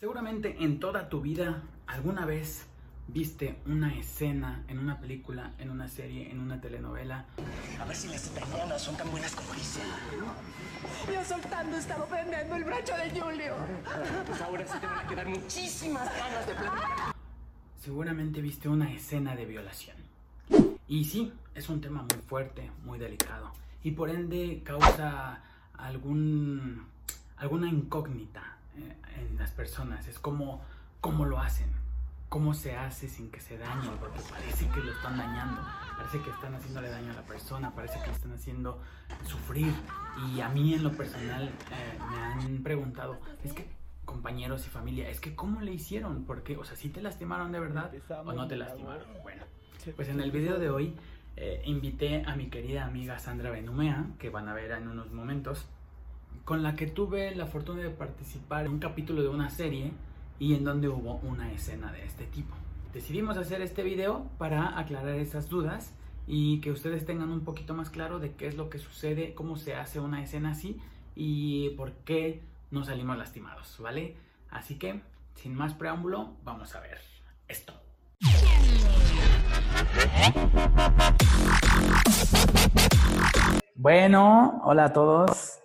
Seguramente en toda tu vida alguna vez viste una escena en una película, en una serie, en una telenovela. A ver si las italianas son tan buenas como dicen. Yo soltando estaba prendiendo el brazo de Julio. Pues ahora sí te van a quedar muchísimas ganas de platicar. Seguramente viste una escena de violación. Y sí, es un tema muy fuerte, muy delicado. Y por ende causa algún, alguna incógnita en las personas. Es como cómo lo hacen, cómo se hace sin que se dañen, porque parece que lo están dañando, parece que están haciéndole daño a la persona, parece que están haciendo sufrir. Y a mí en lo personal eh, me han preguntado, es que compañeros y familia, es que cómo le hicieron, porque, o sea, si te lastimaron de verdad o no te lastimaron. Bueno, pues en el video de hoy eh, invité a mi querida amiga Sandra Benumea, que van a ver en unos momentos, con la que tuve la fortuna de participar en un capítulo de una serie y en donde hubo una escena de este tipo. Decidimos hacer este video para aclarar esas dudas y que ustedes tengan un poquito más claro de qué es lo que sucede, cómo se hace una escena así y por qué no salimos lastimados, ¿vale? Así que, sin más preámbulo, vamos a ver esto. Bueno, hola a todos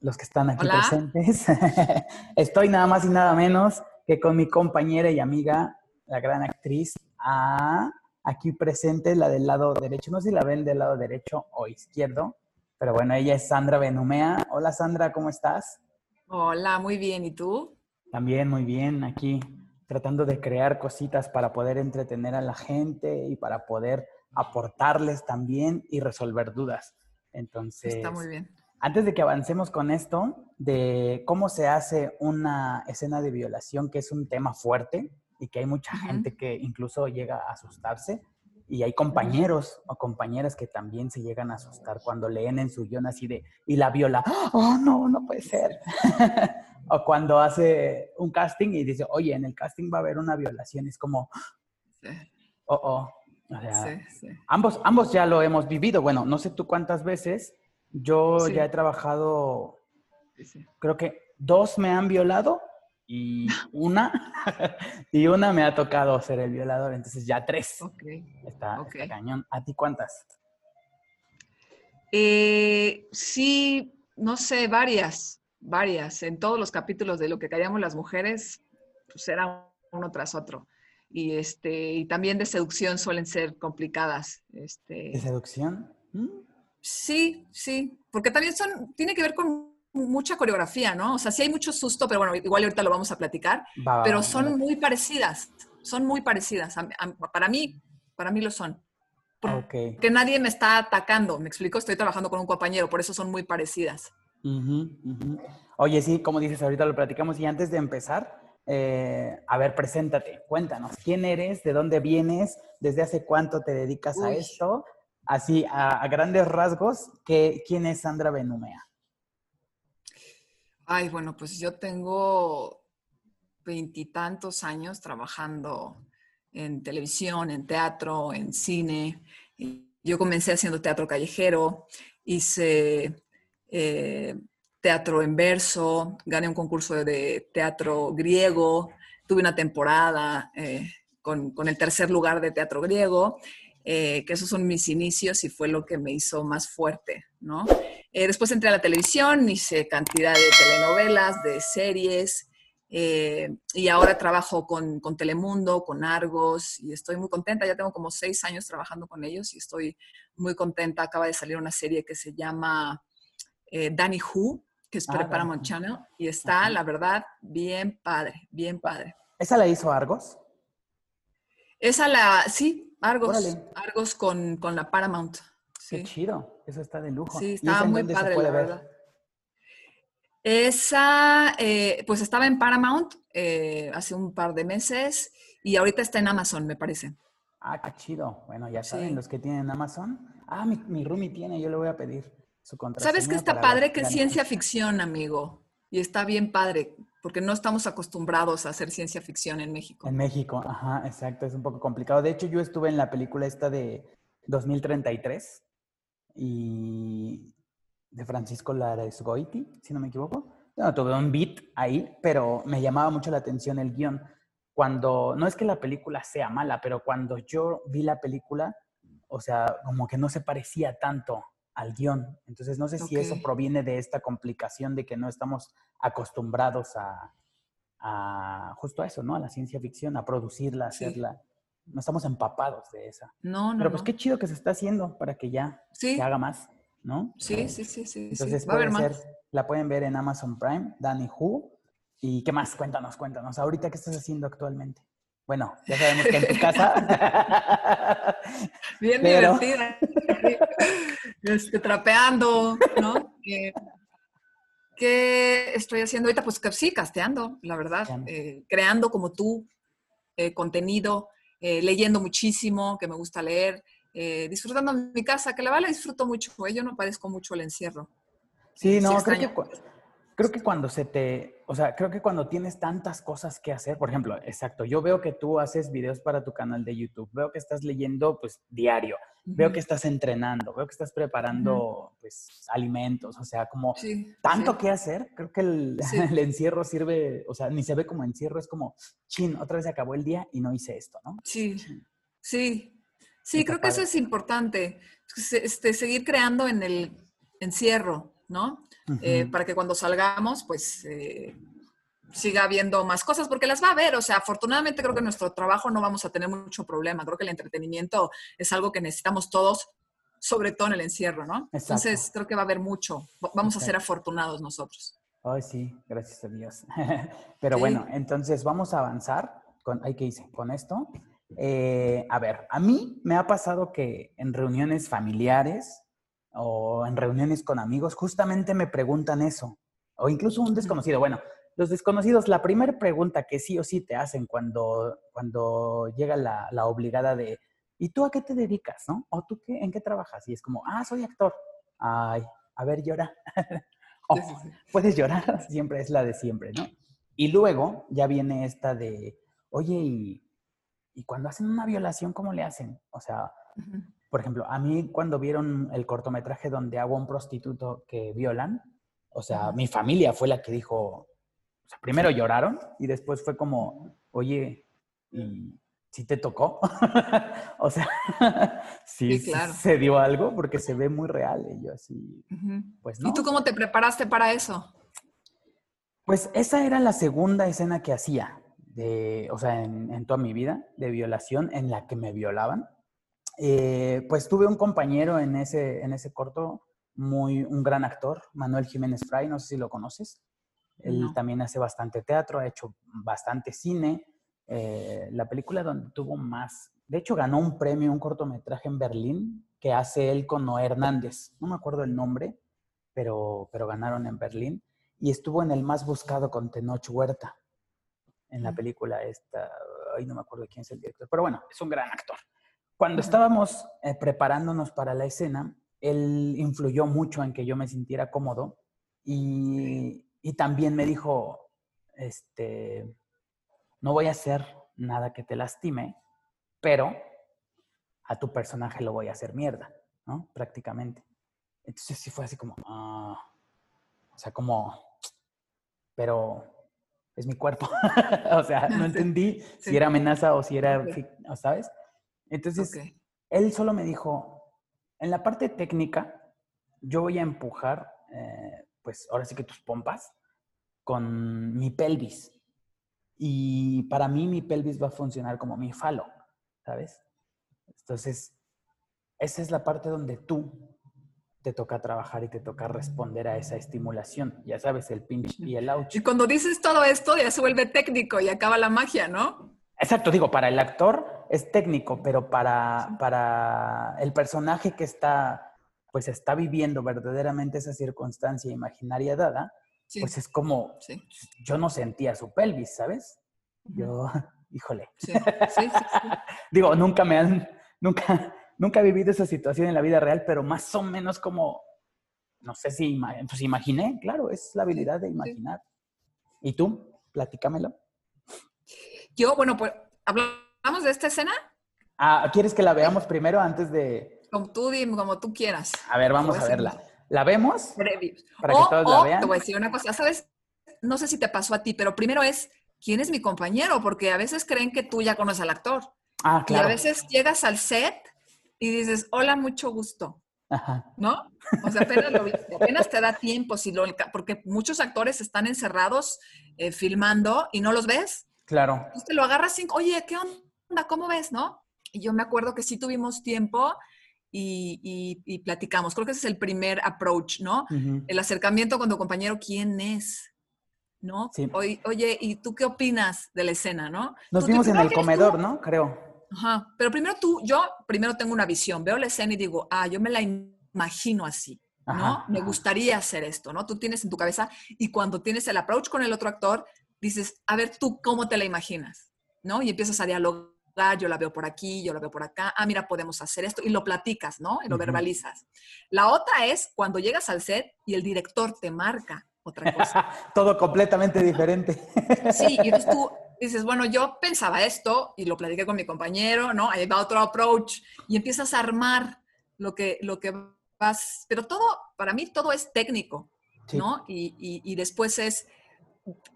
los que están aquí Hola. presentes. Estoy nada más y nada menos que con mi compañera y amiga, la gran actriz, ah, aquí presente, la del lado derecho. No sé si la ven del lado derecho o izquierdo, pero bueno, ella es Sandra Benumea. Hola Sandra, ¿cómo estás? Hola, muy bien. ¿Y tú? También muy bien, aquí tratando de crear cositas para poder entretener a la gente y para poder aportarles también y resolver dudas. Entonces, Está muy bien. Antes de que avancemos con esto, de cómo se hace una escena de violación, que es un tema fuerte y que hay mucha Ujú. gente que incluso llega a asustarse, y hay compañeros o compañeras que también se llegan a asustar cuando leen en su guion así de, y la viola, oh no, no puede ser. o cuando hace un casting y dice, oye, en el casting va a haber una violación, es como, oh, oh. O sea, sí, sí. Ambos, ambos ya lo hemos vivido. Bueno, no sé tú cuántas veces. Yo Sí. ya he trabajado, sí, creo que dos me han violado y una, y una me ha tocado ser el violador. Entonces ya tres. Ok. Está, ok. está cañón. ¿A ti cuántas? Eh, sí, no sé, varias, varias. En todos los capítulos de lo que callamos las mujeres, pues era uno tras otro. Y este, y también de seducción suelen ser complicadas. Este, ¿De seducción? ¿Mm? Sí, sí, porque también son, tiene que ver con mucha coreografía, ¿no? O sea, sí hay mucho susto, pero bueno, igual ahorita lo vamos a platicar, Va, pero son va. muy parecidas, son muy parecidas. A- a- para mí, para mí lo son. Ok. Que nadie me está atacando, me explico, estoy trabajando con un compañero, por eso son muy parecidas. Ujú, ujú. Oye, sí, como dices, ahorita lo platicamos. Y antes de empezar, eh, a ver, preséntate, cuéntanos, ¿quién eres? ¿De dónde vienes? ¿Desde hace cuánto te dedicas a Uy. esto? Así, a, grandes rasgos, ¿qué, ¿quién es Sandra Benumea? Ay, bueno, pues yo tengo veintitantos años trabajando en televisión, en teatro, en cine. Yo comencé haciendo teatro callejero, hice eh, teatro en verso, gané un concurso de teatro griego, tuve una temporada eh, con, con el tercer lugar de teatro griego, eh, que esos son mis inicios y fue lo que me hizo más fuerte, ¿no? Eh, después entré a la televisión, hice cantidad de telenovelas, de series, eh, y ahora trabajo con, con Telemundo, con Argos, y estoy muy contenta. Ya tengo como seis años trabajando con ellos y estoy muy contenta. Acaba de salir una serie que se llama eh, Danny Who, que es Ah, para Danny Paramount. Channel, y está, la verdad, bien padre, bien padre. ¿Esa la hizo Argos? Esa la, sí, Argos, Órale. Argos con, con la Paramount. Qué chido, eso está de lujo. Sí, ¿Y estaba muy padre, la ver? verdad. Esa, eh, pues estaba en Paramount eh, hace un par de meses y ahorita está en Amazon, me parece. Ah, qué chido. Bueno, ya saben, Sí. los que tienen Amazon. Ah, mi, mi roomie tiene, yo le voy a pedir su contraseña. ¿Sabes qué está padre? Que es ciencia ficción, amigo. Y está bien padre, porque no estamos acostumbrados a hacer ciencia ficción en México. En México, ajá, exacto, es un poco complicado. De hecho, yo estuve en la película esta de 2033 y de Francisco Larezgoiti, si no me equivoco. no, tuve un beat ahí, pero me llamaba mucho la atención el guion. Cuando, no es que la película sea mala, pero cuando yo vi la película, o sea, como que no se parecía tanto al guion. Entonces, no sé si eso proviene de esta complicación de que no estamos acostumbrados a, a justo a eso, ¿no? A la ciencia ficción, a producirla, a Sí. hacerla. No estamos empapados de esa. No, no, Pero pues no. qué chido que se está haciendo para que ya Sí, se haga más, ¿no? sí, sí, sí, sí. Entonces sí. Va a haber puede más. ser, la pueden ver en Amazon Prime, Danny Who. ¿Y qué más? Cuéntanos, cuéntanos. Ahorita, ¿qué estás haciendo actualmente? Bueno, ya sabemos que en tu casa. Bien Pero- divertida. Este, trapeando, ¿no? Eh, ¿Qué estoy haciendo ahorita? Pues que sí, casteando, la verdad. Eh, creando como tú eh, contenido, eh, leyendo muchísimo, que me gusta leer, disfrutando mi casa, que la la disfruto mucho. Yo no padezco mucho el encierro. Sí, Sí no, creo que, cu- creo que cuando se te, o sea, creo que cuando tienes tantas cosas que hacer, por ejemplo, exacto, yo veo que tú haces videos para tu canal de YouTube, veo que estás leyendo pues diario, veo que estás entrenando, veo que estás preparando pues alimentos, o sea, como Sí, tanto sí. que hacer, creo que el, Sí. el encierro sirve, o sea, ni se ve como encierro, es como, chin, otra vez se acabó el día y no hice esto, ¿no? Sí, sí, sí, creo que eso es importante, este, seguir creando en el encierro, ¿no? Eh, para que cuando salgamos, pues eh, siga habiendo más cosas, porque las va a haber, o sea, afortunadamente creo que en nuestro trabajo no vamos a tener mucho problema, creo que el entretenimiento es algo que necesitamos todos, sobre todo en el encierro, ¿no? Exacto. Entonces creo que va a haber mucho, Va- vamos a ser afortunados nosotros. Ay, sí, gracias a Dios. Pero Sí. bueno, entonces vamos a avanzar con, ay, ¿qué hice? Con esto. Eh, a ver, a mí me ha pasado que en reuniones familiares o en reuniones con amigos justamente me preguntan eso. O incluso un desconocido. Bueno, los desconocidos, la primera pregunta que sí o sí te hacen cuando, cuando llega la, la obligada de, ¿y tú a qué te dedicas? ¿No? ¿O tú qué, en qué trabajas? Y es como, ah, soy actor. Ay, a ver, llora. Oh, puedes llorar, siempre es la de siempre, ¿no? Y luego ya viene esta de, oye, y, y cuando hacen una violación, ¿cómo le hacen? O sea. Por ejemplo, a mí cuando vieron el cortometraje donde hago a un prostituto que violan, o sea, mi familia fue la que dijo, o sea, primero lloraron y después fue como, oye, ¿y si te tocó? o sea, sí, Sí, sí claro. se dio algo porque se ve muy real y yo así, pues no. ¿Y tú cómo te preparaste para eso? Pues esa era la segunda escena que hacía, de, o sea, en, en toda mi vida, de violación, en la que me violaban. Eh, pues tuve un compañero en ese, en ese corto, muy, un gran actor, Manuel Jiménez Fray, no sé si lo conoces. Él No. también hace bastante teatro, ha hecho bastante cine. Eh, la película donde tuvo más, de hecho ganó un premio, un cortometraje en Berlín, que hace él con Noé Hernández. No me acuerdo el nombre, pero, pero ganaron en Berlín. Y estuvo en el más buscado con Tenoch Huerta, en la Mm. película esta, ay, no me acuerdo quién es el director, pero bueno, es un gran actor. Cuando estábamos eh, preparándonos para la escena, él influyó mucho en que yo me sintiera cómodo y, y también me dijo, este, no voy a hacer nada que te lastime, pero a tu personaje lo voy a hacer mierda, ¿no? Prácticamente. Entonces sí fue así como, ah, o sea, como, pero es mi cuerpo. o sea, no Sí, entendí si era amenaza o si era, ¿sabes? Entonces, él solo me dijo, en la parte técnica, yo voy a empujar, eh, pues ahora sí que tus pompas, con mi pelvis. Y para mí mi pelvis va a funcionar como mi falo, ¿sabes? Entonces, esa es la parte donde tú te toca trabajar y te toca responder a esa estimulación. Ya sabes, el pinch y el ouch. Y cuando dices todo esto, ya se vuelve técnico y acaba la magia, ¿no? Exacto, digo, para el actor es técnico, pero para, para el personaje que está, pues está viviendo verdaderamente esa circunstancia imaginaria dada, Sí. pues es como, sí. yo no sentía su pelvis, ¿sabes? Yo, híjole. Sí. Digo, nunca me han, nunca, nunca he vivido esa situación en la vida real, pero más o menos como, no sé si, pues imaginé, claro, es la habilidad de imaginar. ¿Y tú? Platícamelo. Yo, bueno, pues, ¿hablamos de esta escena? Ah, ¿quieres que la veamos primero antes de...? Como tú, como tú quieras. A ver, vamos a verla. ¿La vemos? Previo. Para que o, todos la o, vean. te voy a decir una cosa, ¿sabes? no sé si te pasó a ti, pero primero es, ¿quién es mi compañero? Porque a veces creen que tú ya conoces al actor. Ah, Y a veces llegas al set y dices, hola, mucho gusto, Ajá. ¿no? O sea, apenas, lo viste, apenas te da tiempo, si lo, porque muchos actores están encerrados eh, filmando y no los ves. Claro. Entonces te lo agarras sin, oye, ¿qué onda? ¿Cómo ves? ¿No? Y yo me acuerdo que sí tuvimos tiempo y, y- y platicamos. Creo que ese es el primer approach, ¿no? El acercamiento con tu compañero, ¿quién es? ¿No? Sí. Oye, oye, ¿y tú qué opinas de la escena, no? Nos vimos en el comedor, tú- ¿no? Creo. Ajá. Pero primero tú, yo primero tengo una visión, veo la escena y digo, ah, yo me la imagino así, ¿no? Ajá, Me ajá. gustaría hacer esto, ¿no? Tú tienes en tu cabeza y cuando tienes el approach con el otro actor, dices, a ver, tú cómo te la imaginas, ¿no? Y empiezas a dialogar, yo la veo por aquí, yo la veo por acá, ah, mira, podemos hacer esto y lo platicas, ¿no? Y lo Ujú. verbalizas. La otra es cuando llegas al set y el director te marca otra cosa. Todo completamente diferente. Sí, y entonces tú dices, bueno, yo pensaba esto y lo platiqué con mi compañero, ¿no? Ahí va otro approach y empiezas a armar lo que, lo que vas, pero todo, para mí todo es técnico, Sí. ¿no? Y, y- y después es,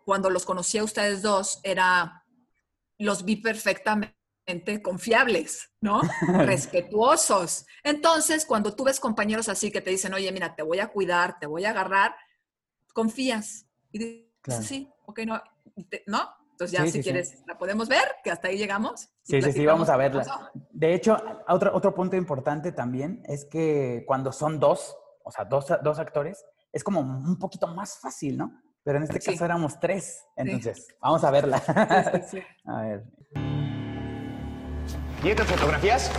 cuando los conocí a ustedes dos, era, los vi perfectamente confiables, ¿no? Respetuosos. Entonces, cuando tú ves compañeros así que te dicen, oye, mira, te voy a cuidar, te voy a agarrar, confías. Y dices, Claro. sí, ok, no, ¿no? Entonces ya Sí, si sí, sí. quieres, la podemos ver, que hasta ahí llegamos. Sí, sí, sí, vamos a verla. De hecho, otro, otro punto importante también es que cuando son dos, o sea, dos, dos actores, es como un poquito más fácil, ¿no? Pero en este Sí. caso éramos tres. Entonces, vamos a verla. Sí, sí, sí. A ver. ¿Y estas fotografías?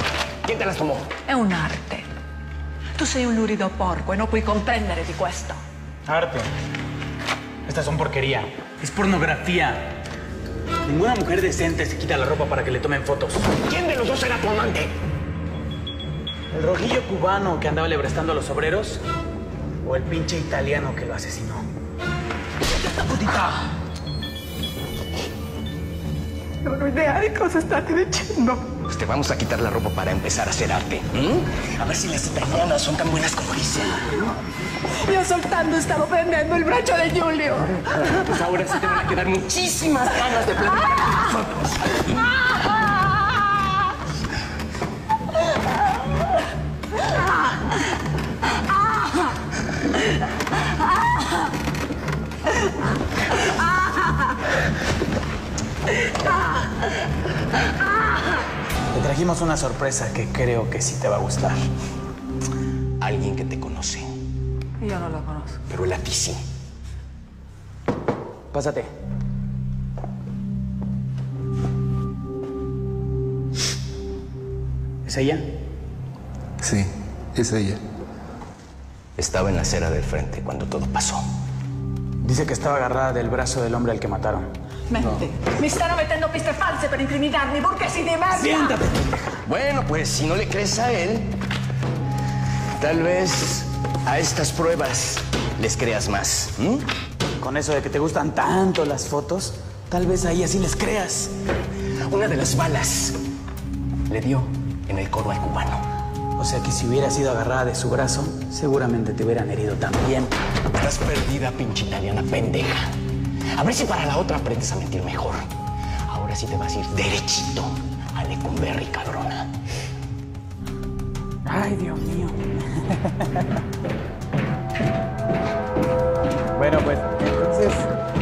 ¿Quién te las tomó? È un'arte. Tu sei un lurido porco e non puoi comprendere di questo. Arte. Estas son porquería. Es pornografía. Ninguna mujer decente se quita la ropa para que le tomen fotos. ¿Quién de los dos era tu amante? ¿El rojillo cubano que andaba lebrestando a los obreros? ¿O el pinche italiano que lo asesinó? ¡Putita! Ho idea di cosa state dicendo. Pues te vamos a quitar la ropa para empezar a hacer arte. A ver si las italianas son tan buenas como dicen. Io soltanto stavo prendendo il braccio di Giulio. Pues ahora sí te van a quedar muchísimas ganas de platicar con nosotros. Te trajimos una sorpresa que creo que sí te va a gustar. Alguien que te conoce, Io non lo conosco. pero él a ti sí. Pásate. ¿Es ella? Sí, es ella. Estaba en la acera del frente cuando todo pasó. Dice que estaba agarrada del brazo del hombre al que mataron. Mente. Mi stanno mettendo piste false per incriminarmi, burghesi di merda! ¡Siéntate! Bueno, pues si no le crees a él, tal vez a estas pruebas les creas más. Con eso de que te gustan tanto las fotos, tal vez ahí así les creas. Una de las balas le dio en el codo al cubano. O sea que si hubiera sido agarrada de su brazo, seguramente te hubieran herido también. Estás perdida, pinche italiana pendeja. A ver si para la otra aprendes a mentir mejor. Ahora sí te vas a ir derechito a Lecumberri, cabrona. Ay, Dios mío. bueno, pues entonces,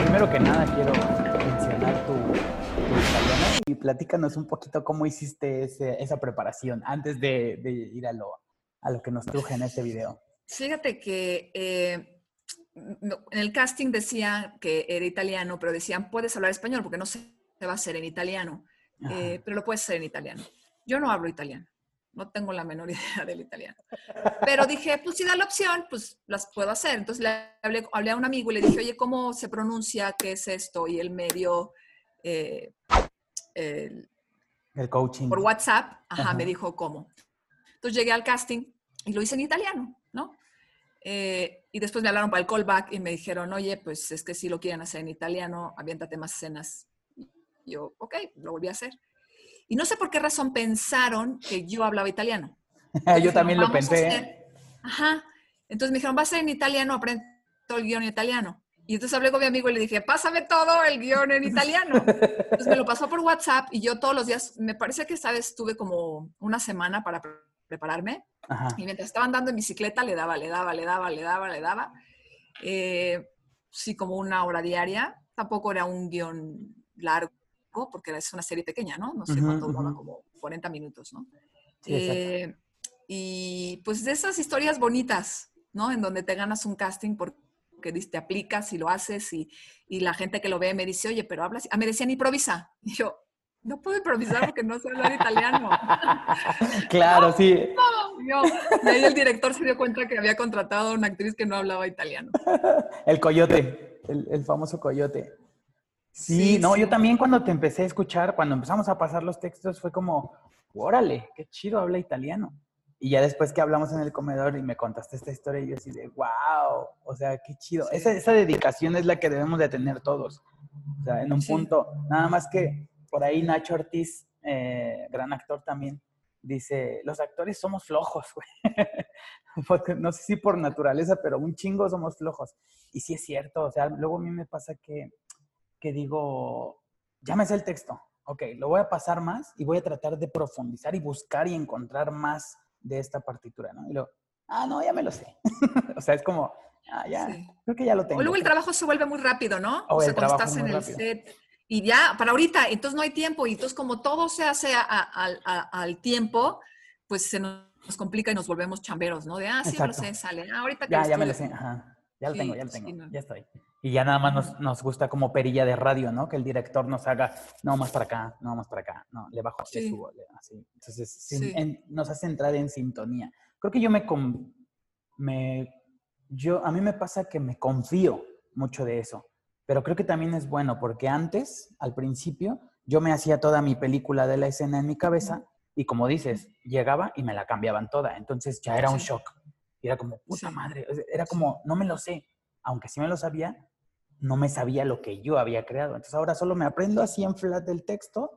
primero que nada quiero mencionar tu, tu italiano y platícanos un poquito cómo hiciste ese- esa preparación antes de, de ir a lo, a lo que nos truje en este video. Fíjate que eh, en el casting decían que era italiano, pero decían, puedes hablar español porque no se va a hacer en italiano, eh, pero lo puedes hacer en italiano. Yo no hablo italiano, no tengo la menor idea del italiano. Pero dije, pues si da la opción, pues las puedo hacer. Entonces le hablé, hablé a un amigo y le dije, oye, ¿cómo se pronuncia? ¿Qué es esto? Y él me dio eh, el- El coaching. por WhatsApp, ajá, Ajá. me dijo cómo. Entonces llegué al casting y lo hice en italiano, ¿no? Eh, y después me hablaron para el callback y me dijeron, oye, pues es que si lo quieren hacer en italiano, aviéntate más escenas. Y yo, ok, lo volví a hacer. Y no sé por qué razón pensaron que yo hablaba italiano. Yo Dijeron, también lo "Vamos a pensé. ¿eh? hacer-". Ajá. Entonces me dijeron, va a ser en italiano, aprende todo el guion en italiano. Y entonces hablé con mi amigo y le dije, pásame todo el guion en italiano. Entonces me lo pasó por WhatsApp y yo todos los días, me parece que esta vez tuve como una semana para prepararme. Ajá. Y mientras estaba andando en bicicleta, le daba, le daba, le daba, le daba, le daba. Eh, sí, como una hora diaria. Tampoco era un guion largo, porque es una serie pequeña, ¿no? No sé cuánto dura, ujú. como 40 minutos, ¿no? Sí. Eh, y pues de esas historias bonitas, ¿no? En donde te ganas un casting porque te aplicas y lo haces y, y la gente que lo ve me dice, oye, pero hablas, ah, me decían improvisa. Y yo, no puedo improvisar porque no sé hablar italiano. claro, sí. Y ahí el director se dio cuenta que había contratado a una actriz que no hablaba italiano. El coyote, el, el famoso coyote. Sí, Sí, no, sí. yo también cuando te empecé a escuchar, cuando empezamos a pasar los textos, fue como, órale, qué chido habla italiano. Y ya después que hablamos en el comedor y me contaste esta historia, yo así de, wow, o sea, qué chido. Sí. Esa, esa dedicación es la que debemos de tener todos. O sea, en un punto, nada más que por ahí Nacho Ortiz, eh, gran actor también, dice, los actores somos flojos, güey. No sé si por naturaleza, pero un chingo somos flojos. Y sí es cierto, o sea, luego a mí me pasa que, que digo, ya me sé el texto, ok, lo voy a pasar más y voy a tratar de profundizar y buscar y encontrar más de esta partitura, ¿no? Y luego, ah, no, ya me lo sé. o sea, es como, ah, ya, Sí. creo que ya lo tengo. O luego el trabajo se vuelve muy rápido, ¿no? O sea, cuando estás es en el rápido. set y ya, para ahorita, entonces no hay tiempo. Y entonces como todo se hace a- a- al- a- al tiempo, pues se nos, nos complica y nos volvemos chamberos, ¿no? De, ah, sí, Exacto. sé, sale. Ah, ahorita que Ya, ya me lo sé, ajá. Ya lo Sí, tengo, ya lo sí, tengo, no. ya estoy. Y ya nada más nos, nos gusta como perilla de radio, ¿no? Que el director nos haga, no, más para acá, no, más para acá, no, le bajo, le Sí. subo, le- así. Entonces, sí, Sí. en- nos hace entrar en sintonía. Creo que yo me, con- me, yo, a mí me pasa que me confío mucho de eso, pero creo que también es bueno porque antes, al principio, yo me hacía toda mi película de la escena en mi cabeza y como dices, llegaba y me la cambiaban toda, entonces ya era un shock. Y era como, puta Sí. madre, era como, no me lo sé, aunque sí me lo sabía, no me sabía lo que yo había creado. Entonces ahora solo me aprendo así en flat del texto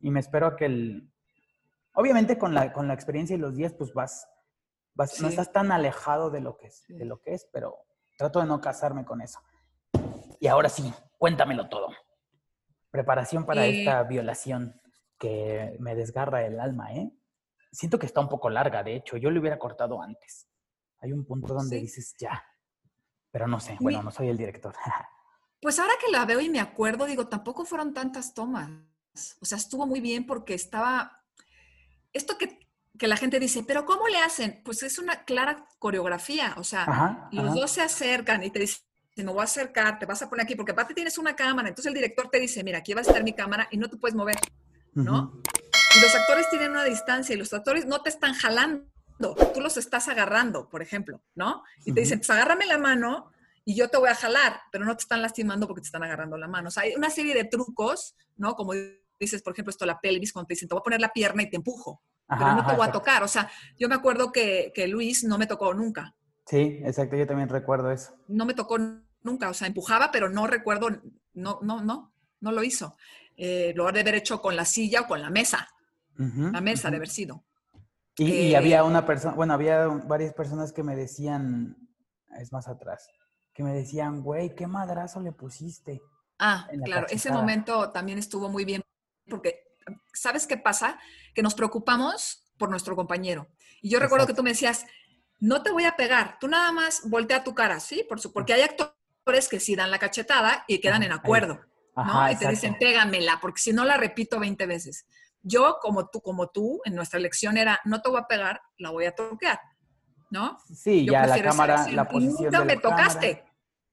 y me espero a que el... Obviamente con la, con la experiencia y los días, pues vas, vas no Sí. estás tan alejado de lo, que es, de lo que es, pero trato de no casarme con eso. Y ahora sí, cuéntamelo todo. Preparación para Eh, esta violación que me desgarra el alma, ¿eh? Siento que está un poco larga, de hecho, yo le hubiera cortado antes. Hay un punto donde Sí. dices ya, pero no sé, bueno, Mi- no soy el director. Pues ahora que la veo y me acuerdo, digo, tampoco fueron tantas tomas. O sea, estuvo muy bien porque estaba... Esto que, que la gente dice, pero ¿cómo le hacen? Pues es una clara coreografía. O sea, Ajá, los ajá. dos se acercan y te dicen, me voy a acercar, te vas a poner aquí, porque aparte tienes una cámara. Entonces el director te dice, mira, aquí va a estar mi cámara y no te puedes mover, ¿no? Y los actores tienen una distancia y los actores no te están jalando, tú los estás agarrando, por ejemplo, ¿no? Y te dicen, pues agárrame la mano y yo te voy a jalar, pero no te están lastimando porque te están agarrando la mano. O sea, hay una serie de trucos, ¿no? Como dices, por ejemplo, esto, la pelvis, cuando te dicen, te voy a poner la pierna y te empujo, pero no te ajá, voy a tocar. O sea, yo me acuerdo que, que Luis no me tocó nunca, Sí, exacto, yo también recuerdo eso. no me tocó nunca, o sea, empujaba, pero no recuerdo, no, no, no, no lo hizo. Eh, lo ha de haber hecho con la silla o con la mesa, la mesa de haber sido. Y, y Eh, había una persona, bueno, había varias personas que me decían, es más atrás, que me decían, güey, qué madrazo le pusiste. Ah, claro, ese momento también estuvo muy bien porque, ¿sabes qué pasa? Que nos preocupamos por nuestro compañero. Y yo recuerdo que tú me decías, no te voy a pegar, tú nada más voltea tu cara, ¿sí? Por su, porque hay actores que sí dan la cachetada y quedan en acuerdo, ¿no? Y te dicen, pégamela, porque si no la repito 20 veces. Yo, como tú, como tú, en nuestra lección era, no te voy a pegar, la voy a toquear, ¿no? Sí, Yo ya la cámara, la posición nunca de me la cámara. tocaste.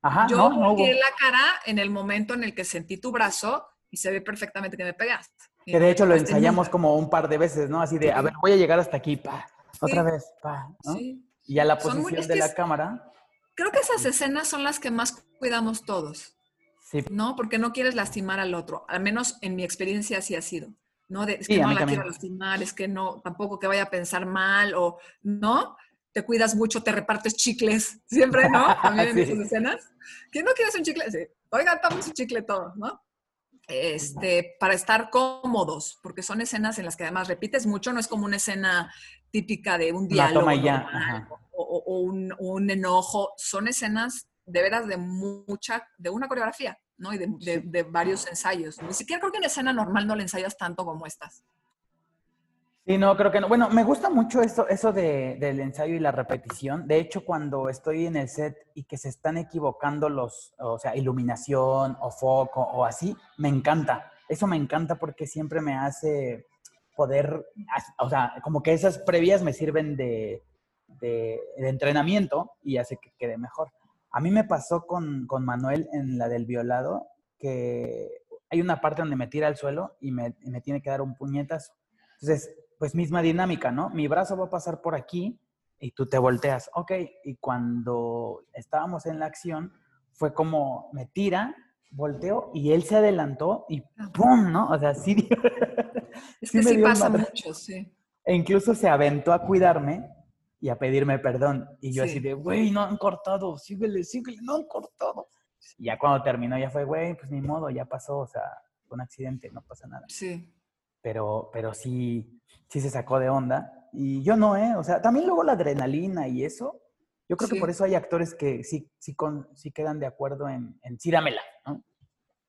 Ajá, Yo no, no hubo. la cara en el momento en el que sentí tu brazo y se ve perfectamente que me pegaste. Que de me hecho lo tocaste ensayamos como un par de veces, ¿no? Así de, a ver, voy a llegar hasta aquí, pa, otra Sí. vez, pa, ¿no? Sí. Y ya la muy- posición es de la es- cámara, Creo que esas escenas son las que más cuidamos todos, sí, ¿no? Porque no quieres lastimar al otro. Al menos en mi experiencia así ha sido. ¿no? De, es que no la también. quiero lastimar, es que no, tampoco que vaya a pensar mal o, ¿no? Te cuidas mucho, te repartes chicles, siempre, ¿no? También en Sí. esas escenas. ¿Quién no quieres un chicle? Sí. Oigan, tomen su chicle todos, ¿no? Este, para estar cómodos, porque son escenas en las que además repites mucho, no es como una escena típica de un diálogo normal, o, o- o un, un enojo, son escenas de veras de mucha, de una coreografía, ¿no? Y de, de- de varios ensayos. Ni siquiera creo que en escena normal no le ensayas tanto como estas. Sí, no, creo que no. Bueno, me gusta mucho eso, eso de- del ensayo y la repetición. De hecho, cuando estoy en el set y que se están equivocando los, o sea, iluminación o foco o así, me encanta. Eso me encanta porque siempre me hace poder, o sea, como que esas previas me sirven de, de- de entrenamiento y hace que quede mejor. A mí me pasó con, con Manuel en la del violado que hay una parte donde me tira al suelo y me, y me tiene que dar un puñetazo. Entonces, pues misma dinámica, ¿no? Mi brazo va a pasar por aquí y tú te volteas. Ok, y cuando estábamos en la acción, fue como me tira, volteo y él se adelantó y ¡pum! ¿no? O sea, sí, dio- Es sí que sí un pasa mucho, sí. E incluso se aventó a cuidarme y a pedirme perdón. Y yo Sí. así de, güey, no han cortado, síguele, síguele, no han cortado. Y ya cuando terminó ya fue, güey, pues ni modo, ya pasó, o sea, fue un accidente, no pasa nada Sí. pero, pero sí, sí se sacó de onda. Y yo no, ¿eh? O sea, también luego la adrenalina y eso. Yo creo Sí. que por eso hay actores que sí, sí, con, sí quedan de acuerdo en, en sí, dámela, ¿no?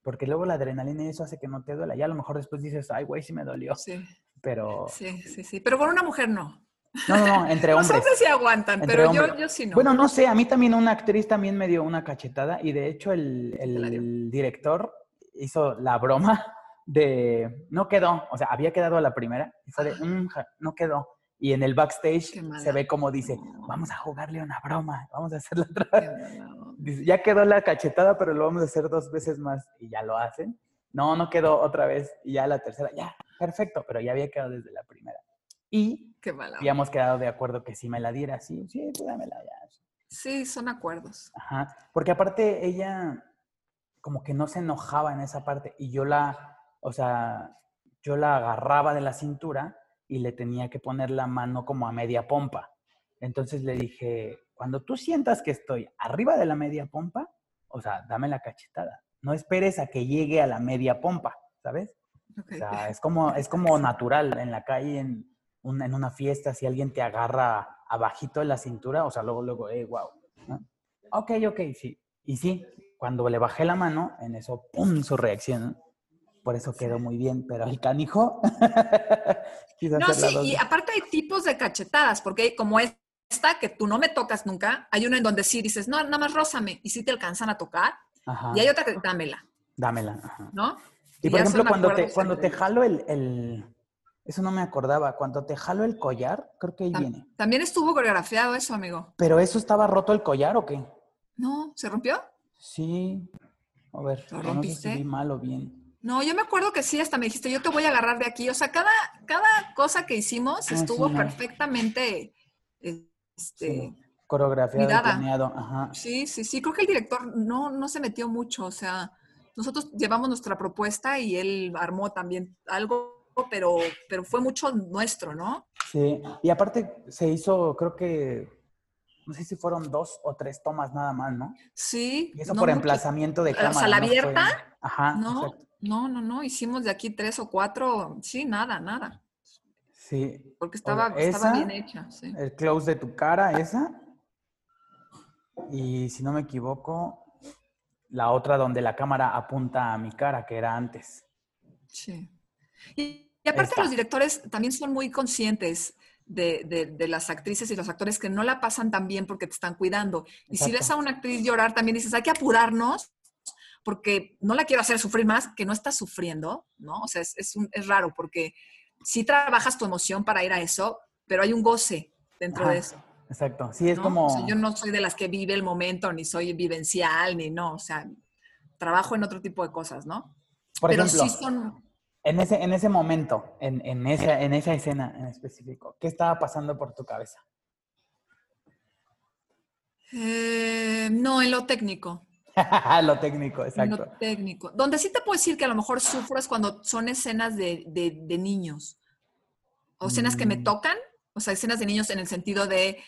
Porque luego la adrenalina y eso hace que no te duela. Ya a lo mejor después dices, ay, güey, sí me dolió. Sí, Pero, sí, sí, sí. Pero con una mujer no. no, no, no, entre Los hombres. hombres sí aguantan, Entre pero yo, hombres. yo sí no. Bueno, no sé, a mí también una actriz también me dio una cachetada y de hecho el, el director hizo la broma de no quedó, o sea, había quedado a la primera y fue de "Mm, ja, no quedó. Y en el backstage se ve como dice, vamos a jugarle una broma, vamos a hacerla otra vez. Dice, ya quedó la cachetada, pero lo vamos a hacer dos veces más y ya lo hacen. No, no quedó otra vez y ya la tercera, ya, perfecto, pero ya había quedado desde la primera. Y Qué mala. habíamos quedado de acuerdo que si me la diera, sí, sí, tú dámela ya. Sí, son acuerdos. Ajá, porque aparte ella como que no se enojaba en esa parte y yo la, o sea, yo la agarraba de la cintura y le tenía que poner la mano como a media pompa. Entonces le dije, cuando tú sientas que estoy arriba de la media pompa, o sea, dame la cachetada. No esperes a que llegue a la media pompa, ¿sabes? O sea, es como, es como natural en la calle, en, un- en una fiesta, si alguien te agarra abajito de la cintura, o sea, luego, luego, eh, wow. Ok, ok, sí. Y sí, cuando le bajé la mano, en eso, ¡pum! su reacción. ¿no? Por eso quedó muy bien, pero el canijo. No, sí, y aparte hay tipos de cachetadas, porque como esta, que tú no me tocas nunca, hay una en donde sí dices, no, nada más rózame, y sí te alcanzan a tocar, Ajá, y hay otra que dámela, dámela. ajá. ¿no? Y por ejemplo, cuando te, cuando te jalo el, el- Eso no me acordaba. Cuando te jalo el collar, creo que ahí viene. También estuvo coreografiado eso, amigo. ¿Pero eso estaba roto el collar o qué? No, ¿se rompió? Sí. A ver, ¿Lo no sé si rompiste? vi mal o bien. No, yo me acuerdo que sí, hasta me dijiste, yo te voy a agarrar de aquí. O sea, cada, cada cosa que hicimos Ah, estuvo sí, no. perfectamente, este, Sí. Cuidada. planeado. Ajá. Sí, sí, sí. Creo que el director no, no se metió mucho. O sea, nosotros llevamos nuestra propuesta y él armó también algo, pero, pero fue mucho nuestro, ¿no? Sí. Y aparte se hizo, creo que, no sé si fueron dos o tres tomas nada más, ¿no? Sí. Y eso no por emplazamiento de O sea, cámara. ¿la ¿no? Fue- abierta? Ajá. No, exacto. no, no, no. Hicimos de aquí tres o cuatro. Sí, nada, nada. Sí. Porque estaba, estaba bien hecha. Sí. El close de tu cara, esa. Y si no me equivoco, la otra donde la cámara apunta a mi cara, que era antes. Sí. Y, y aparte los directores también son muy conscientes de, de- de las actrices y los actores que no la pasan tan bien porque te están cuidando. Y si ves a una actriz llorar, también dices, hay que apurarnos porque no la quiero hacer sufrir más, que no está sufriendo, ¿no? O sea, es, es, un- es raro porque sí trabajas tu emoción para ir a eso, pero hay un goce dentro Ajá, de eso. Exacto. Sí, es ¿no? como. O sea, yo no soy de las que vive el momento, ni soy vivencial, ni no, o sea, trabajo en otro tipo de cosas, ¿no? por pero ejemplo, sí son, en, ese, en ese momento, en, en, esa, en esa escena en específico, ¿qué estaba pasando por tu cabeza? Eh, no, en lo técnico. Lo técnico, exacto. lo técnico. Donde sí te puedo decir que a lo mejor sufro es cuando son escenas de, de- de niños. O escenas que me Mm. tocan. O sea, escenas de niños en el sentido de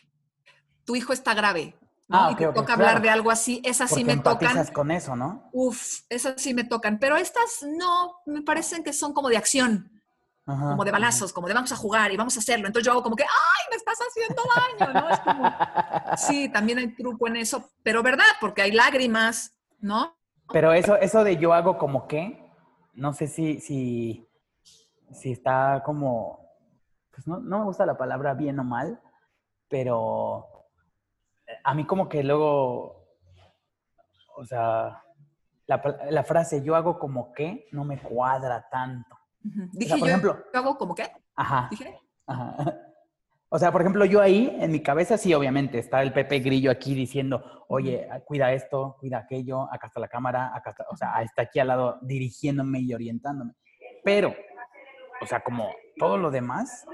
tu hijo está grave. ¿no? Ah, y ok, te ok, toca hablar de algo así. Esas sí Porque me tocan. con eso, ¿no? Uf, esas sí me tocan. Pero estas no, me parecen que son como de acción. Ajá, como de balazos, como de vamos a jugar y vamos a hacerlo. Entonces yo hago como que, ¡ay, me estás haciendo daño! ¿no? Es como, sí, también hay truco en eso, pero verdad, porque hay lágrimas, ¿no? Pero eso, eso de yo hago como que, no sé si, si, si está como, pues no, no me gusta la palabra bien o mal, pero a mí como que luego, o sea, la frase yo hago como que no me cuadra tanto. Ujú. O Dije sea, por yo, ejemplo, yo hago como que, ajá, dije, ajá. O sea, por ejemplo, yo ahí, en mi cabeza, sí, obviamente, está el Pepe Grillo aquí diciendo, oye, cuida esto, cuida aquello, acá está la cámara, acá está, o sea, está aquí al lado dirigiéndome y orientándome. Pero, o sea, como todo lo demás,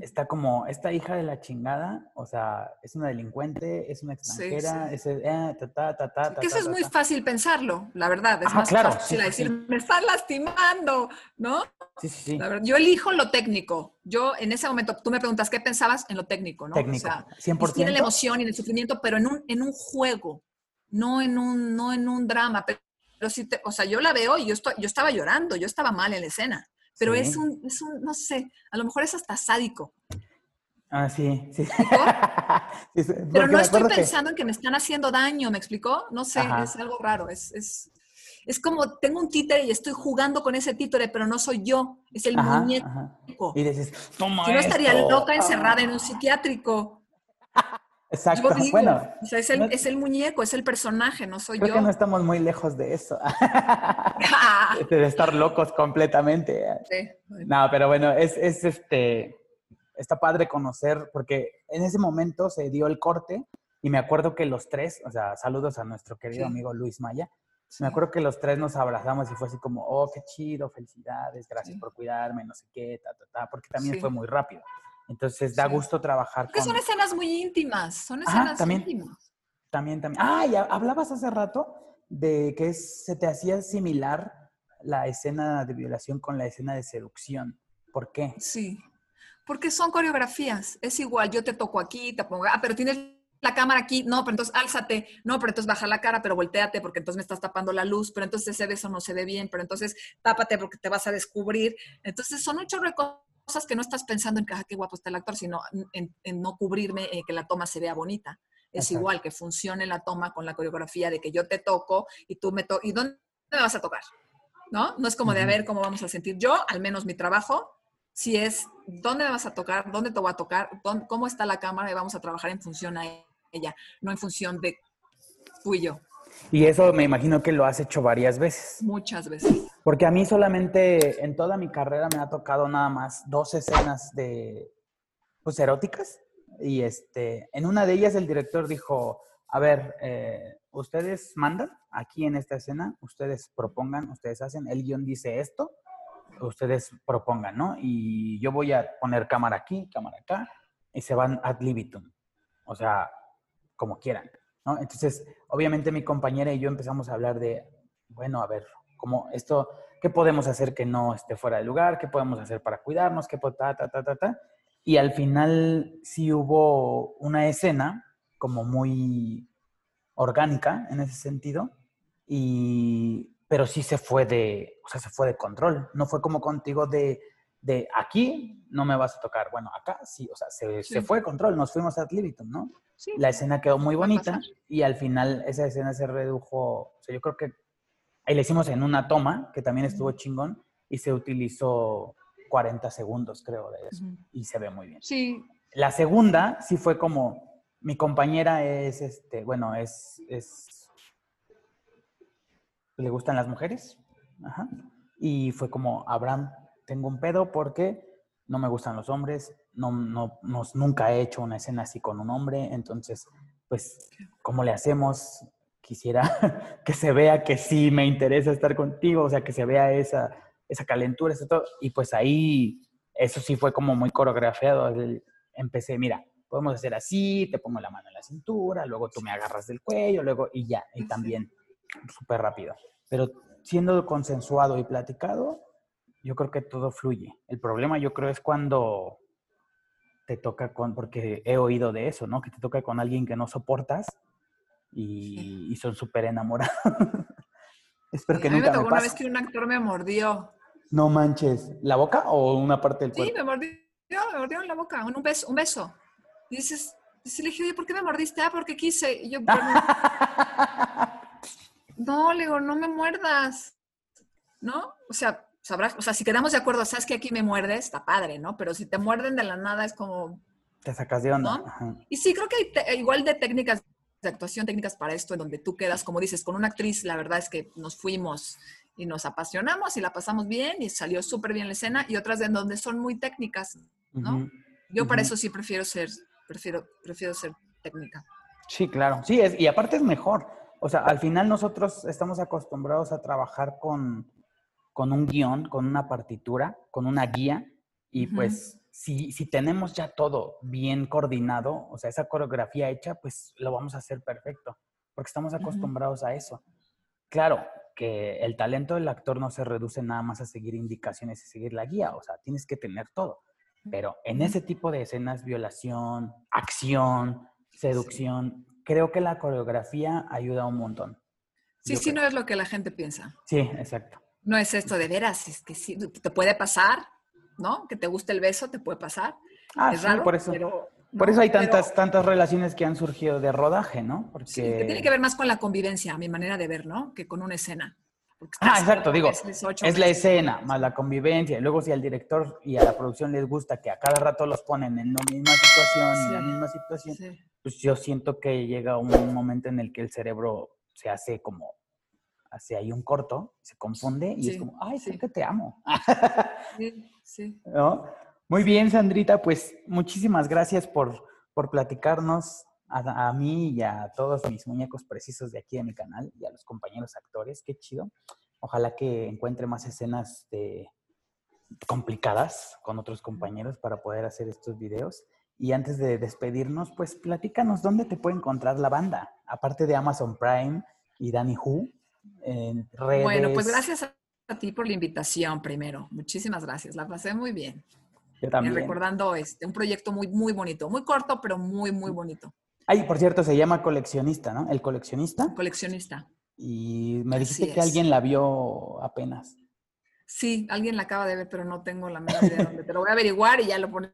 está como, esta hija de la chingada, o sea, es una delincuente, es una extranjera, sí. es, eh, ta, ta, ta, ta, ta, que eso ta, es muy ta. fácil pensarlo, la verdad. Es Ajá, más claro, fácil sí, decir, me están lastimando, ¿no? Sí, sí, sí. La verdad, yo elijo lo técnico. Yo en ese momento, tú me preguntas, ¿qué pensabas en lo técnico, no? Técnico, O sea, 100%. tiene la emoción y el sufrimiento, pero en un, en un juego, no en un, no en un drama. Pero, pero sí te- o sea, yo la veo y yo, estoy, yo estaba llorando, yo estaba mal en la escena. Pero Sí. es, un, es un, no sé, a lo mejor es hasta sádico. Ah, sí, sí. Pero no estoy que- pensando en que me están haciendo daño, ¿me explicó? No sé, Ajá. es algo raro. Es, es, es como tengo un títere y estoy jugando con ese títere, pero no soy yo, es el Ajá, muñeco. ajá. Y dices, toma Si no estaría esto". loca encerrada en un psiquiátrico. Exacto. Digo, bueno, o sea, es el, no- es el muñeco, es el personaje, no soy creo yo. que no estamos muy lejos de eso. Ah, de estar locos completamente. sí. No, pero bueno, es, es este, está padre conocer, porque en ese momento se dio el corte y me acuerdo que los tres, o sea, saludos a nuestro querido Sí. amigo Luis Maya, Sí. me acuerdo que los tres nos abrazamos y fue así como, oh, qué chido, felicidades, gracias por cuidarme, no sé qué, ta, ta, ta, porque también fue muy rápido. Entonces da Sí. gusto trabajar Porque con... son escenas muy íntimas, son escenas también. íntimas. También, también. Ah, ya hablabas hace rato de que es- se te hacía similar la escena de violación con la escena de seducción. ¿Por qué? Sí, porque son coreografías. Es igual, yo te toco aquí, te pongo, ah, pero tienes la cámara aquí, no, pero entonces álzate, no, pero entonces baja la cara, pero volteate porque entonces me estás tapando la luz, pero entonces ese beso no se ve bien, pero entonces tápate porque te vas a descubrir. Entonces son un chorro de cosas que no estás pensando en que, ah, qué guapo está el actor, sino en, en no cubrirme, eh, que la toma se vea bonita. Es igual que funcione la toma con la coreografía de que yo te toco y tú me tocas. ¿Y dónde me vas a tocar? ¿No? No es como de a ver cómo vamos a sentir. Yo, al menos mi trabajo, si es dónde me vas a tocar, dónde te voy a tocar, dónde- cómo está la cámara y vamos a trabajar en función a ella, no en función de tú y yo, Y eso me imagino que lo has hecho varias veces. muchas veces. Porque a mí solamente en toda mi carrera me ha tocado nada más dos escenas de, pues, eróticas. Y este, en una de ellas el director dijo, a ver, eh, ustedes mandan aquí en esta escena, ustedes propongan, ustedes hacen, el guion dice esto, ustedes propongan, ¿no? Y yo voy a poner cámara aquí, cámara acá, y se van ad libitum. O sea, como quieran, ¿no? Entonces, obviamente mi compañera y yo empezamos a hablar de, bueno, a ver, como esto, ¿qué podemos hacer que no esté fuera de lugar? ¿Qué podemos hacer para cuidarnos? ¿Qué ta, ta, ta, ta, ta? Y al final sí hubo una escena como muy orgánica en ese sentido, y, pero sí se fue de, o sea, se fue de control. No fue como contigo de, de aquí no me vas a tocar. Bueno, acá sí, o sea, se, se Sí. fue de control, nos fuimos ad libitum, ¿no? Sí. La escena quedó muy bonita y al final esa escena se redujo, o sea, yo creo que ahí la hicimos en una toma, que también estuvo chingón, y se utilizó 40 segundos, creo, de eso, y se ve muy bien. Sí, La segunda sí fue como, mi compañera es, este, bueno, es, es, le gustan las mujeres, Ajá. y fue como, Abraham, tengo un pedo porque no me gustan los hombres, no, no, nos- nunca he hecho una escena así con un hombre, entonces, pues, ¿cómo le hacemos? Quisiera que se vea que sí me interesa estar contigo, o sea, que se vea esa, esa calentura, eso todo. Y pues ahí, eso sí fue como muy coreografiado. empecé, mira, podemos hacer así, te pongo la mano en la cintura, luego tú me agarras del cuello, luego, y ya, y también súper rápido. Pero siendo consensuado y platicado, yo creo que todo fluye. El problema yo creo es cuando te toca con, porque he oído de eso, ¿no? Que te toca con alguien que no soportas y, y son súper enamorados. Espero que a mí me nunca tocó me una pase. vez que un actor me mordió. No manches. ¿La boca o una parte del Sí, cuerpo? me mordió, me mordió en la boca, un, beso, un beso. Y dices, y le dije, ¿por qué me mordiste? Ah, porque quise. Y yo, "Pero no, le digo, no me muerdas. ¿No? O sea, sabrás, o sea, si quedamos de acuerdo, sabes que aquí me muerdes, está padre, ¿no? Pero si te muerden de la nada es como, Te sacas de onda. Y sí, creo que hay te- igual de técnicas de actuación, técnicas para esto, en donde tú quedas, como dices, con una actriz, la verdad es que nos fuimos y nos apasionamos y la pasamos bien y salió súper bien la escena, y otras en donde son muy técnicas, ¿no? Yo para eso sí prefiero ser, prefiero, prefiero ser técnica. Sí, claro. Sí, es, y aparte es mejor. O sea, al final nosotros estamos acostumbrados a trabajar con, con un guion, con una partitura, con una guía, y pues si, si tenemos ya todo bien coordinado, o sea, esa coreografía hecha, pues lo vamos a hacer perfecto, porque estamos acostumbrados a eso. Claro que el talento del actor no se reduce nada más a seguir indicaciones y seguir la guía, o sea, tienes que tener todo. Pero en ese tipo de escenas, violación, acción, seducción, creo que la coreografía ayuda un montón. Sí, Yo sí, creo. no es lo que la gente piensa. Sí, exacto. No es esto de veras, es que sí, te puede pasar, ¿no? Que te guste el beso, te puede pasar. Ah, es sí, raro, por eso. pero, por ¿no? eso hay Pero- tantas, tantas relaciones que han surgido de rodaje, ¿no? Porque... Sí, que tiene que ver más con la convivencia, a mi manera de ver, ¿no? Que con una escena. Ah, exacto, digo, es la escena, más la convivencia. Y luego si al director y a la producción les gusta que a cada rato los ponen en la misma situación la misma situación, Sí. pues yo siento que llega un momento en el que el cerebro se hace como, hace ahí un corto, se confunde y es como, ay, sí. creo que te amo. Sí, sí. ¿No? Muy bien, Sandrita, pues muchísimas gracias por, por platicarnos a, a mí y a todos mis muñecos precisos de aquí de mi canal y a los compañeros actores. Qué chido. Ojalá que encuentre más escenas de, complicadas con otros compañeros para poder hacer estos videos. Y antes de despedirnos, pues platícanos dónde te puede encontrar la banda, aparte de Amazon Prime y Danny Who, en redes. Bueno, pues gracias a ti por la invitación primero. Muchísimas gracias. La pasé muy bien. Yo Eh, también. recordando este, un proyecto muy, muy bonito. Muy corto, pero muy, muy bonito. Ay, por cierto, se llama Coleccionista, ¿no? El Coleccionista. Coleccionista. Y me dijiste que alguien la vio apenas. Sí, alguien la acaba de ver, pero no tengo la menor idea de dónde. Te lo voy a averiguar y ya lo pones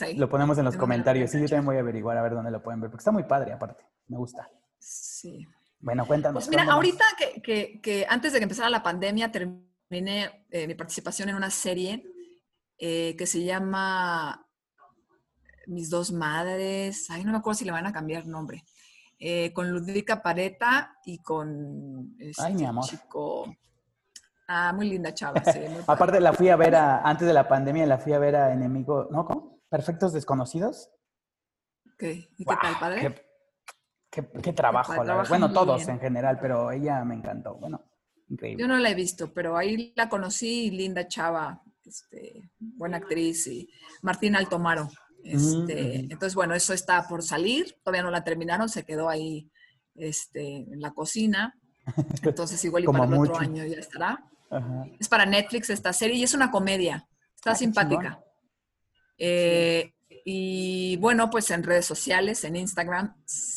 ahí. Lo ponemos en los comentarios. Sí, yo también voy a averiguar a ver dónde lo pueden ver, porque está muy padre aparte. Me gusta. Sí. Bueno, cuéntanos. Pues mira, ahorita que, que- que antes de que empezara la pandemia terminé eh, mi participación en una serie eh, que se llama Mis dos madres. Ay, no me acuerdo si le van a cambiar nombre. Eh, con Ludvika Pareta y con este Ay, mi amor. chico. Ah, muy linda chava. sí, muy. Aparte la fui a ver a, antes de la pandemia, la fui a ver a Enemigo, ¿no? ¿Cómo? Perfectos Desconocidos. Ok, ¿Y qué Guau, tal, padre? Qué, qué- qué trabajo, la verdad. Bueno, todos bien. en general, pero ella me encantó. Bueno, Yo increíble. no la he visto, pero ahí la conocí, linda chava, este, buena actriz, y Martín Altomaro. Este, ujú. Entonces, bueno, eso está por salir, todavía no la terminaron, se quedó ahí este, en la cocina. Entonces, igual y para el otro año ya estará. Ajá. Es para Netflix esta serie y es una comedia, está Ah, simpática. Eh, y bueno, pues en redes sociales, en Instagram,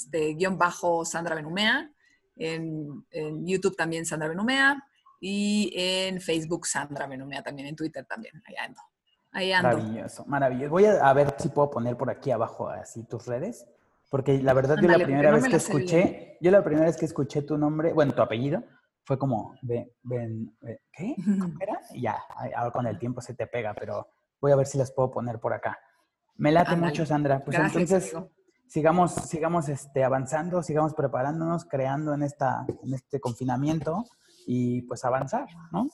de guion bajo Sandra Benumea, en, en YouTube también Sandra Benumea y en Facebook Sandra Benumea también, en Twitter también, ahí ando. Ahí ando. Maravilloso, maravilloso. Voy a, a ver si puedo poner por aquí abajo así tus redes, porque la verdad yo la primera vez no me que sé bien. escuché, yo la primera vez que escuché tu nombre, bueno, tu apellido, fue como, ven, ven, eh, ¿qué? ¿Cómo era? Y ya, ahora con el tiempo se te pega, pero voy a ver si las puedo poner por acá. Me late mucho, Sandra. Pues Gracias, entonces, amigo. sigamos, sigamos este, avanzando, sigamos preparándonos, creando en, esta, en este confinamiento y pues avanzar, ¿no?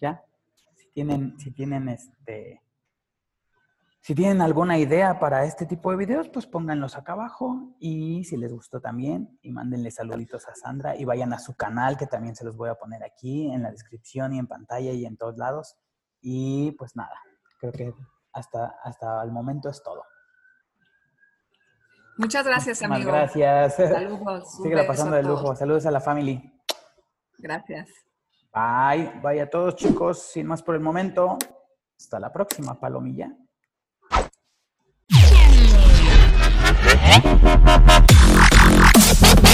Ya. Si tienen, si tienen este. Si tienen alguna idea para este tipo de videos, pues pónganlos acá abajo y si les gustó también y mándenle saluditos a Sandra y vayan a su canal que también se los voy a poner aquí en la descripción y en pantalla y en todos lados. Y pues nada, creo que hasta, hasta el momento es todo. Muchas gracias, Muchísimas amigo. gracias. Saludos. Síguela beso pasando de lujo. Saludos a la family. Gracias. Bye. Bye a todos, chicos. Sin más por el momento. Hasta la próxima, Palomilla.